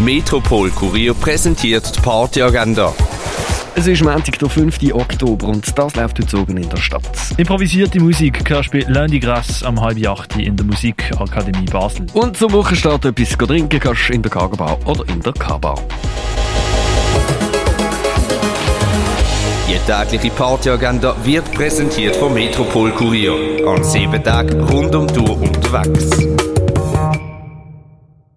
Metropol Kurier präsentiert die Partyagenda. Es ist Montag, der 5. Oktober und das läuft heute oben in der Stadt. Improvisierte Musik hörst du bei Lundi Grass am halb acht in der Musikakademie Basel. Und zum Wochenstart etwas trinken kannst du in der Kagerbau oder in der K-Bar. Die tägliche Partyagenda wird präsentiert vom Metropol Kurier. An sieben Tagen rund um die Tour unterwegs.